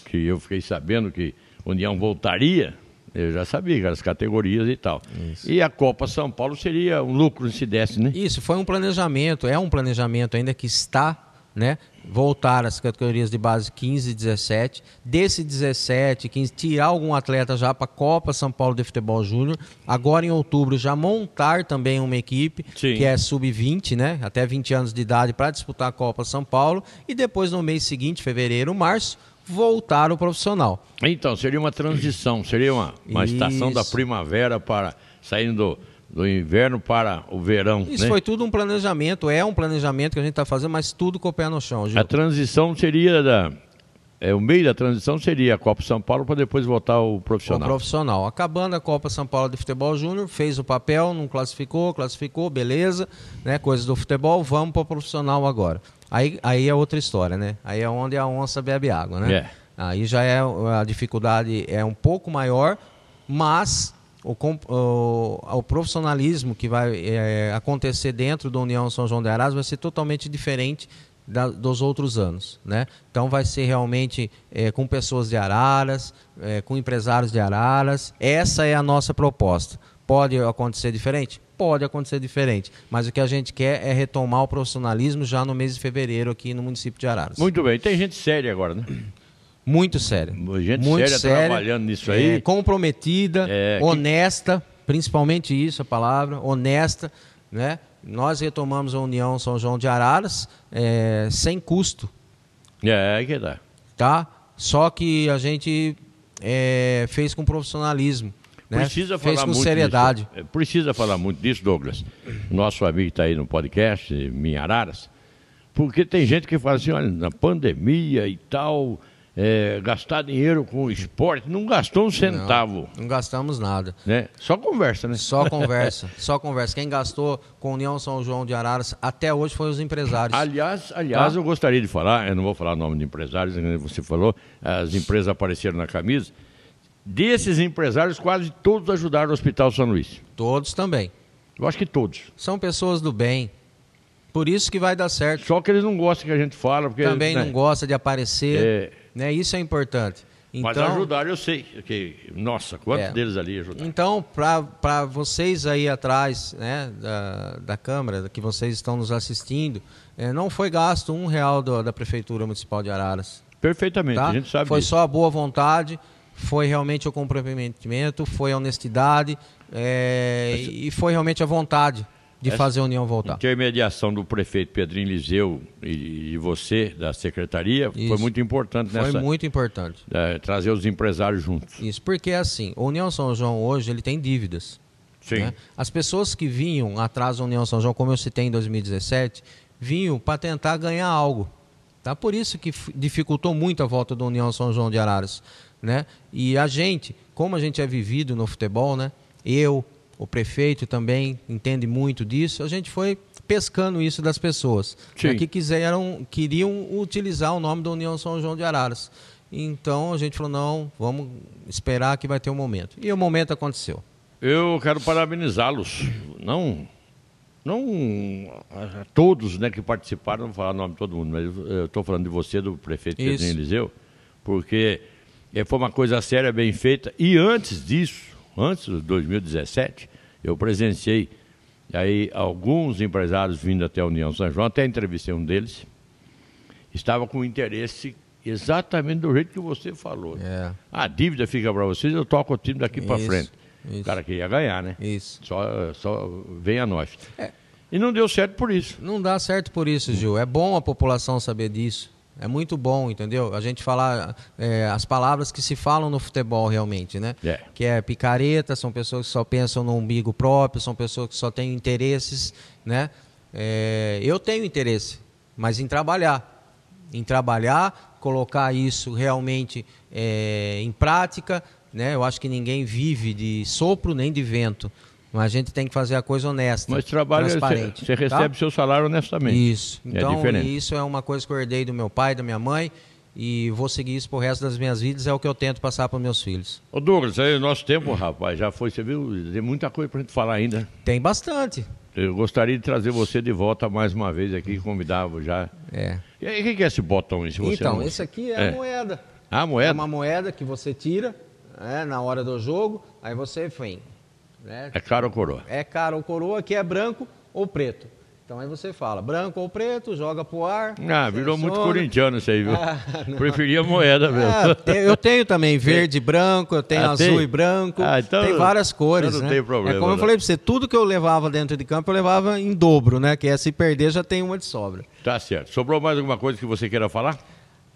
que eu fiquei sabendo que a União voltaria, eu já sabia que eram as categorias e tal. E a Copa São Paulo seria um lucro se desse, né? Isso, foi um planejamento, é um planejamento ainda que está, né? Voltar às categorias de base 15 e 17. Desse 17, 15, tirar algum atleta já para a Copa São Paulo de Futebol Júnior. Agora em outubro já montar também uma equipe Sim. que é sub-20, né? Até 20 anos de idade para disputar a Copa São Paulo. E depois no mês seguinte, fevereiro, março, voltar o profissional. Então, seria uma transição, seria uma, uma estação da primavera para saindo do, do inverno para o verão. Isso né? foi tudo um planejamento, é um planejamento que a gente está fazendo, mas tudo com o pé no chão, Gil. A transição seria da. É, o meio da transição seria a Copa São Paulo para depois voltar o O profissional. profissional. Acabando a Copa São Paulo de Futebol Júnior, fez o papel, não classificou, classificou, beleza, né? Coisas do futebol, vamos para o profissional agora. Aí, aí é outra história, né? Aí é onde a onça bebe água, né? É. Aí já é a dificuldade é um pouco maior, mas o, o, o profissionalismo que vai é, acontecer dentro da União São João de Arás vai ser totalmente diferente da- dos outros anos, né? Então vai ser realmente é, com pessoas de Araras, é, com empresários de Araras. Essa é a nossa proposta. Pode acontecer diferente? Pode acontecer diferente, mas o que a gente quer é retomar o profissionalismo já no mês de fevereiro aqui no município de Araras. Muito bem, tem gente séria agora, né? Muito séria. Gente Muito séria séria, trabalhando nisso aí. é, comprometida, É, que- honesta, principalmente isso, a palavra, honesta, né? Nós retomamos a União São João de Araras é, sem custo, É, aí que dá. tá? Só que a gente é, fez com profissionalismo, né? Precisa fez falar com muito seriedade. disso. É, Precisa falar muito disso, Douglas. Nosso amigo está aí no podcast, Minha Araras. Porque tem gente que fala assim, olha, na pandemia e tal, é, gastar dinheiro com o esporte, não gastou um centavo. Não gastamos nada. Né? Só conversa, né? Só conversa, só conversa. Quem gastou com União São João de Araras até hoje foi os empresários. Aliás, aliás Tá. eu gostaria de falar, eu não vou falar o nome de empresários, como você falou, as empresas apareceram na camisa. Desses empresários, quase todos ajudaram o Hospital São Luís. Todos também. Eu acho que todos. São pessoas do bem. Por isso que vai dar certo. Só que eles não gostam que a gente fala, porque Também né, não gosta de aparecer. É. Né? Isso é importante. Mas Então, ajudaram, eu sei. Que, nossa, quantos É. deles ali ajudaram? então para vocês aí atrás né, da, da Câmara, que vocês estão nos assistindo, eh, não foi gasto um real do- da Prefeitura Municipal de Araras. Perfeitamente, Tá? a gente sabe foi disso. só a boa vontade, foi realmente o comprometimento, foi a honestidade eh, e foi realmente a vontade de Essa- fazer a União voltar. Intermediação do prefeito Pedrinho Liseu e, e você, da secretaria, foi Isso. muito importante Foi nessa. muito importante. eh, trazer os empresários juntos. Isso, porque assim, a União São João hoje ele tem dívidas. Sim. né? As pessoas que vinham atrás da União São João, como eu citei em 2017, vinham para tentar ganhar algo. Tá? Por isso que dificultou muito a volta da União São João de Araras. Né? E a gente, como a gente é vivido no futebol, né? eu, o prefeito também entende muito disso, a gente foi pescando isso das pessoas Sim. né? que quiseram, queriam utilizar o nome da União São João de Araras. Então a gente falou, não, vamos esperar que vai ter um momento. E o momento aconteceu. Eu quero parabenizá-los. Não, não a todos né, que participaram, não vou falar o nome de todo mundo, mas eu estou falando de você, do prefeito. Pedrinho Eliseu, porque eh, foi uma coisa séria, bem feita. E antes disso, antes de 2017, eu presenciei aí alguns empresários vindo até a União São João, até entrevistei um deles, estava com interesse exatamente do jeito que você falou. É. A dívida fica para vocês, eu toco o time daqui para frente. isso. O cara queria ganhar, né? Isso. Só, só vem a nós. É. E não deu certo por isso. Não dá certo por isso, Gil. É bom a população saber disso. É muito bom, entendeu? A gente falar é, as palavras que se falam no futebol realmente, né? É. Que é picareta, são pessoas que só pensam no umbigo próprio, são pessoas que só têm interesses, né? É, eu tenho interesse, mas em trabalhar. Em trabalhar, colocar isso realmente é, em prática, né? Eu acho que ninguém vive de sopro nem de vento. Mas a gente tem que fazer a coisa honesta, Mas trabalho, transparente. você tá? recebe seu salário honestamente. Isso. É Então, diferente. isso é uma coisa que eu herdei do meu pai, da minha mãe, e vou seguir isso pro resto das minhas vidas, é o que eu tento passar para meus filhos. Ô Douglas, aí o nosso tempo, rapaz, já foi, você viu, tem muita coisa pra gente falar ainda. Tem bastante. Eu gostaria de trazer você de volta mais uma vez aqui, convidava já. É. E aí, o que é esse botão aí? Se você Então, esse aqui é, É. a moeda. Ah, É moeda? uma moeda que você tira né, na hora do jogo, aí você vem. Né? É caro ou coroa? É caro ou coroa, que é branco ou preto. Então aí você fala, branco ou preto, joga pro ar. Ah, virou muito corintiano isso aí, viu? Ah. Preferia moeda mesmo. Ah, eu tenho também verde e branco, eu tenho Ah, azul tem? e branco. Ah, então- tem várias cores, então não né? tem problema, é como eu falei pra você, tudo que eu levava dentro de campo eu levava em dobro, né? Que é se perder já tem uma de sobra. Tá certo. Sobrou mais alguma coisa que você queira falar?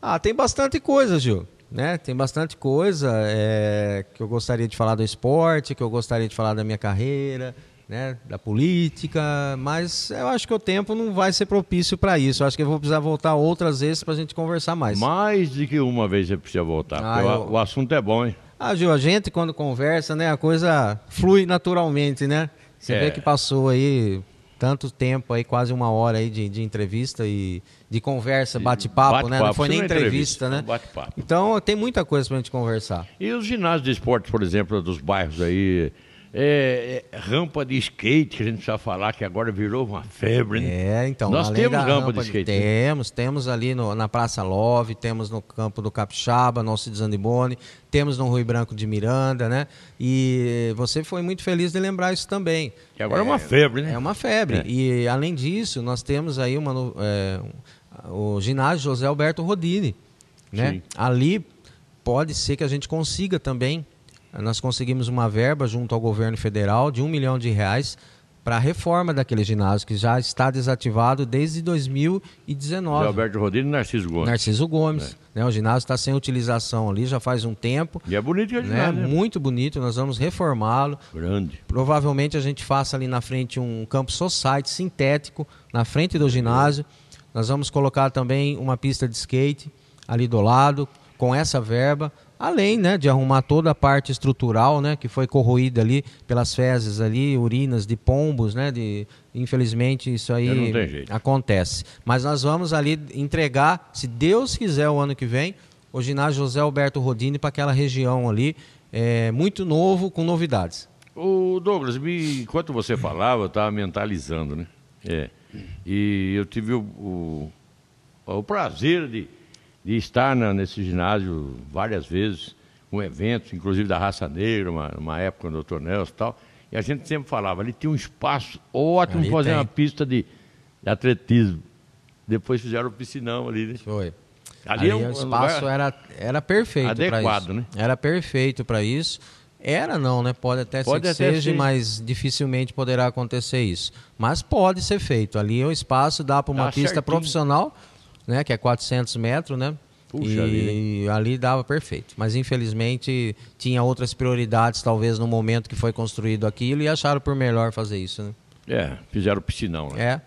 Ah, tem bastante coisa, Gil. Né? Tem bastante coisa é, que eu gostaria de falar do esporte, que eu gostaria de falar da minha carreira, né? da política, mas eu acho que o tempo não vai ser propício para isso. Eu acho que eu vou precisar voltar outras vezes para a gente conversar mais. Mais de que uma vez você precisa voltar. Ah, o- eu- o assunto é bom, hein? Ah, Gil, a gente quando conversa, né, a coisa flui naturalmente, né? Você É. vê que passou aí tanto tempo aí, quase uma hora aí de, de entrevista e de conversa, bate-papo, né? Não foi nem é entrevista, né? é um Bate-papo. Então tem muita coisa pra gente conversar. E os ginásios de esporte, por exemplo, dos bairros aí, é, é, rampa de skate, que a gente precisa falar, que agora virou uma febre, né? É, então. Nós temos da rampa de skate, né? Temos, temos ali no- na Praça Love, temos no campo do Capixaba, no Alcides temos no Rui Branco de Miranda, né? E você foi muito feliz de lembrar isso também. Que agora é, uma febre, né? É uma febre. É. E além disso, nós temos aí uma, é, um- o ginásio José Alberto Rodini. Né? Sim. Ali pode ser que a gente consiga também. Nós conseguimos uma verba junto ao governo federal de um milhão de reais para a reforma daquele ginásio, que já está desativado desde 2019. Zé Alberto Rodrigues e Narciso Gomes. Narciso Gomes. Né? O ginásio está sem utilização ali já faz um tempo. E é bonito que Né? ginásio, né? Muito bonito, nós vamos reformá-lo. Grande. Provavelmente a gente faça ali na frente um campo society sintético, na frente do ginásio. Nós vamos colocar também uma pista de skate ali do lado, com essa verba. Além né, de arrumar toda a parte estrutural, né, que foi corroída ali pelas fezes ali, urinas de pombos, né, de, infelizmente isso aí acontece. Mas nós vamos ali entregar, se Deus quiser, o ano que vem, o ginásio José Alberto Rodini para aquela região ali, é, muito novo, com novidades. O Douglas, me, enquanto você falava, eu estava mentalizando, né? É. E eu tive o, o, o prazer de, de estar na- nesse ginásio várias vezes, com eventos, inclusive da Raça Negra, uma, uma época do Dr. Nelson e tal. E a gente sempre falava, ali tinha um espaço ótimo Ali para fazer tem. uma pista de, de atletismo. Depois fizeram o piscinão ali, né? Foi. Ali Ali, é um o espaço lugar era, era perfeito para adequado, isso. né? Era perfeito para isso. Era não, né? Pode até Pode ser que até seja, ser. mas dificilmente poderá acontecer isso. Mas pode ser feito. Ali o espaço dá para uma Dá pista certinho. profissional, né? Que é 400 metros, né? Puxa e ali dava perfeito. Mas infelizmente tinha outras prioridades, talvez no momento que foi construído aquilo, e acharam por melhor fazer isso, né? É, fizeram o piscinão, né? É.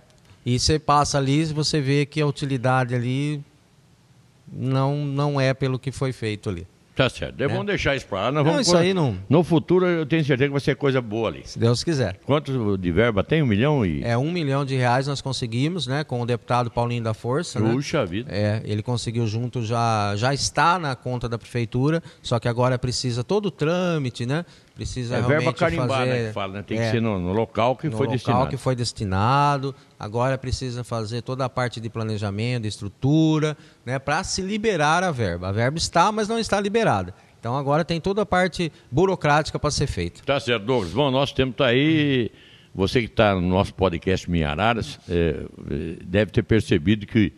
E você passa ali e você vê que a utilidade ali não, não é pelo que foi feito ali. Tá certo. Né? bom deixar isso pra lá. Nós Não, vamos isso aí não- No futuro eu tenho certeza que vai ser coisa boa ali. Se Deus quiser. Quanto de verba tem? Um milhão e. É um milhão de reais nós conseguimos, né? Com o deputado Paulinho da Força, né? Puxa vida. É, ele conseguiu junto, já, já está na conta da prefeitura, só que agora precisa todo o trâmite, né? Precisa É realmente verba carimbada fazer, que fala, né? Tem é, que ser no, no local que no foi local destinado. que foi destinado. Agora precisa fazer toda a parte de planejamento, de estrutura, né? Para se liberar a verba. A verba está, mas não está liberada. Então agora tem toda a parte burocrática para ser feita. Tá certo, Douglas. Bom, nosso tempo está aí. Você que está no nosso podcast Minha Araras, é, é, deve ter percebido que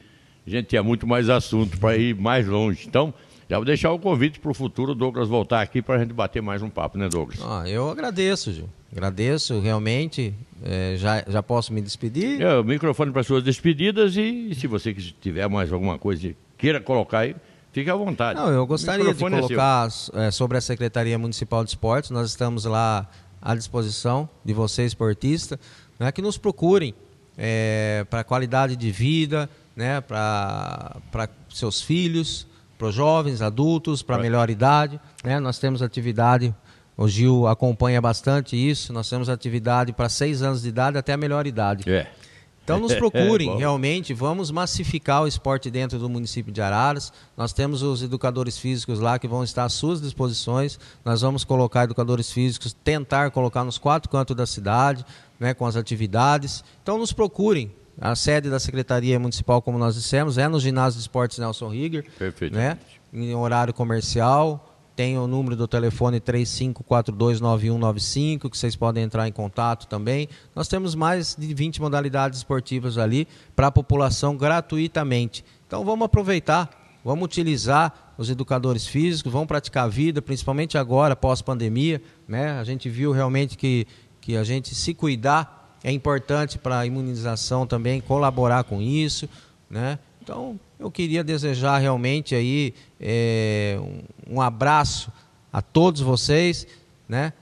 a gente tinha muito mais assunto para ir mais longe. Então, já vou deixar o convite para o futuro Douglas voltar aqui para a gente bater mais um papo, né, Douglas? Ah, eu agradeço, Gil. Agradeço realmente. É, já, já posso me despedir? É, o microfone para suas despedidas e se você tiver mais alguma coisa que queira colocar aí, fique à vontade. Não, eu gostaria de é colocar é, sobre a Secretaria Municipal de Esportes. Nós estamos lá à disposição de você, esportista, né, que nos procurem para qualidade de vida, né, para seus filhos, para os jovens, adultos, para melhor idade. Né, nós temos atividade, o Gil acompanha bastante isso, nós temos atividade para seis anos de idade até a melhor idade. É. Então nos procurem, Bom. realmente, vamos massificar o esporte dentro do município de Araras. Nós temos os educadores físicos lá que vão estar às suas disposições. Nós vamos colocar educadores físicos, tentar colocar nos quatro cantos da cidade, né, com as atividades. Então nos procurem. A sede da Secretaria Municipal, como nós dissemos, é no ginásio de esportes Nelson Rigger, né, Perfeitamente. em horário comercial. Tem o número do telefone 35429195, que vocês podem entrar em contato também. Nós temos mais de 20 modalidades esportivas ali para a população gratuitamente. Então vamos aproveitar, vamos utilizar os educadores físicos, vamos praticar a vida, principalmente agora, pós-pandemia. Né? A gente viu realmente que, que a gente se cuidar é importante para a imunização também, colaborar com isso. Né? Então, eu queria desejar realmente aí é, um, abraço a todos vocês, né?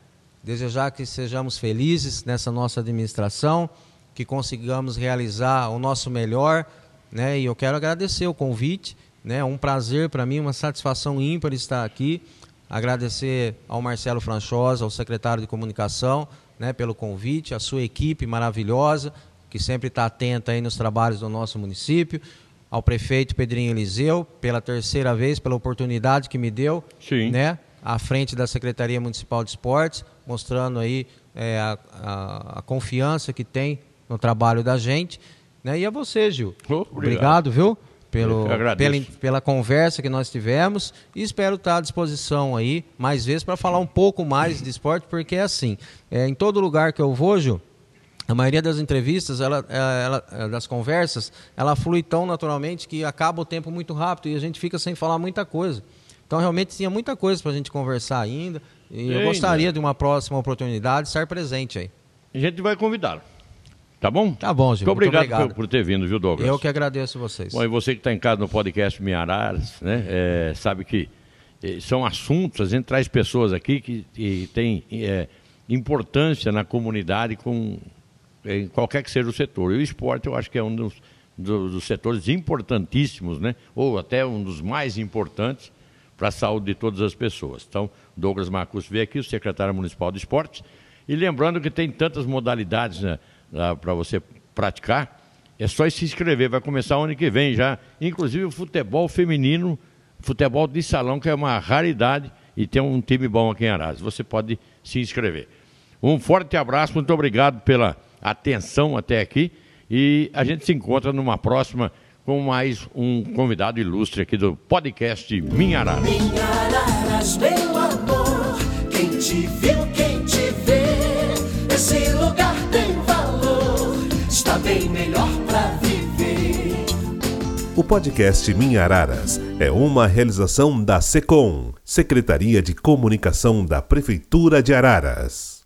Desejar que sejamos felizes nessa nossa administração, que consigamos realizar o nosso melhor, né? E eu quero agradecer o convite, né? É um prazer para mim, uma satisfação ímpar estar aqui. Agradecer ao Marcelo Franchosa, ao secretário de comunicação, né? Pelo convite, a sua equipe maravilhosa que sempre está atenta aí nos trabalhos do nosso município ao prefeito Pedrinho Eliseu, pela terceira vez, pela oportunidade que me deu, Sim. né, à frente da Secretaria Municipal de Esportes, mostrando aí é, a, a- a confiança que tem no trabalho da gente. Né, e a você, Gil. Oh, obrigado. obrigado, viu? Pelo, Eu pela, pela conversa que nós tivemos e espero estar à disposição aí mais vezes para falar um pouco mais de esporte, porque é assim, é, em todo lugar que eu vou, a maioria das entrevistas, ela, ela- ela- das conversas, ela flui tão naturalmente que acaba o tempo muito rápido e a gente fica sem falar muita coisa. Então, realmente, tinha muita coisa para a gente conversar ainda. E eu Ainda. gostaria de uma próxima oportunidade estar presente aí. A gente vai convidá-lo. Tá bom? Tá bom, Gil. Muito obrigado, Muito obrigado. Por, por ter vindo, viu, Douglas? Eu que agradeço vocês. Bom, e você que está em casa no podcast Minha Araras, né, é, sabe que eh, são assuntos, a gente traz pessoas aqui que, que têm eh, importância na comunidade com em qualquer que seja o setor. E o esporte eu acho que é um dos, do- dos setores importantíssimos, né, ou até um dos mais importantes para a saúde de todas as pessoas. Então, Douglas Marcus veio aqui, o secretário municipal de esportes, e lembrando que tem tantas modalidades né, para você praticar, é só se inscrever, vai começar ano que vem já. Inclusive o futebol feminino, futebol de salão, que é uma raridade e tem um time bom aqui em Arás. Você pode se inscrever. Um forte abraço, muito obrigado pela atenção até aqui e a gente se encontra numa próxima com mais um convidado ilustre aqui do podcast Minha Arara. Minha Araras, meu amor. Quem te viu, bem melhor pra viver. O podcast Minha Araras é uma realização da SECOM, Secretaria de Comunicação da Prefeitura de Araras.